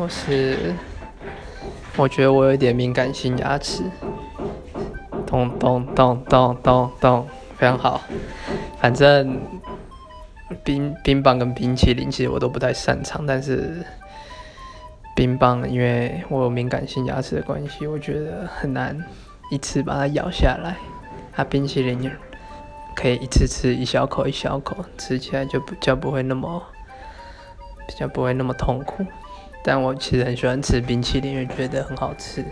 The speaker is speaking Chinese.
我是，我觉得我有点敏感性牙齿，咚咚咚咚咚咚，非常好。反正冰冰棒跟冰淇淋其实我都不太擅长，但是冰棒因为我有敏感性牙齿的关系，我觉得很难一次把它咬下来。它冰淇淋可以一次吃一小口一小口，吃起来就比较不会那么比较不会那么痛苦。但我其实很喜欢吃冰淇淋，因为觉得很好吃。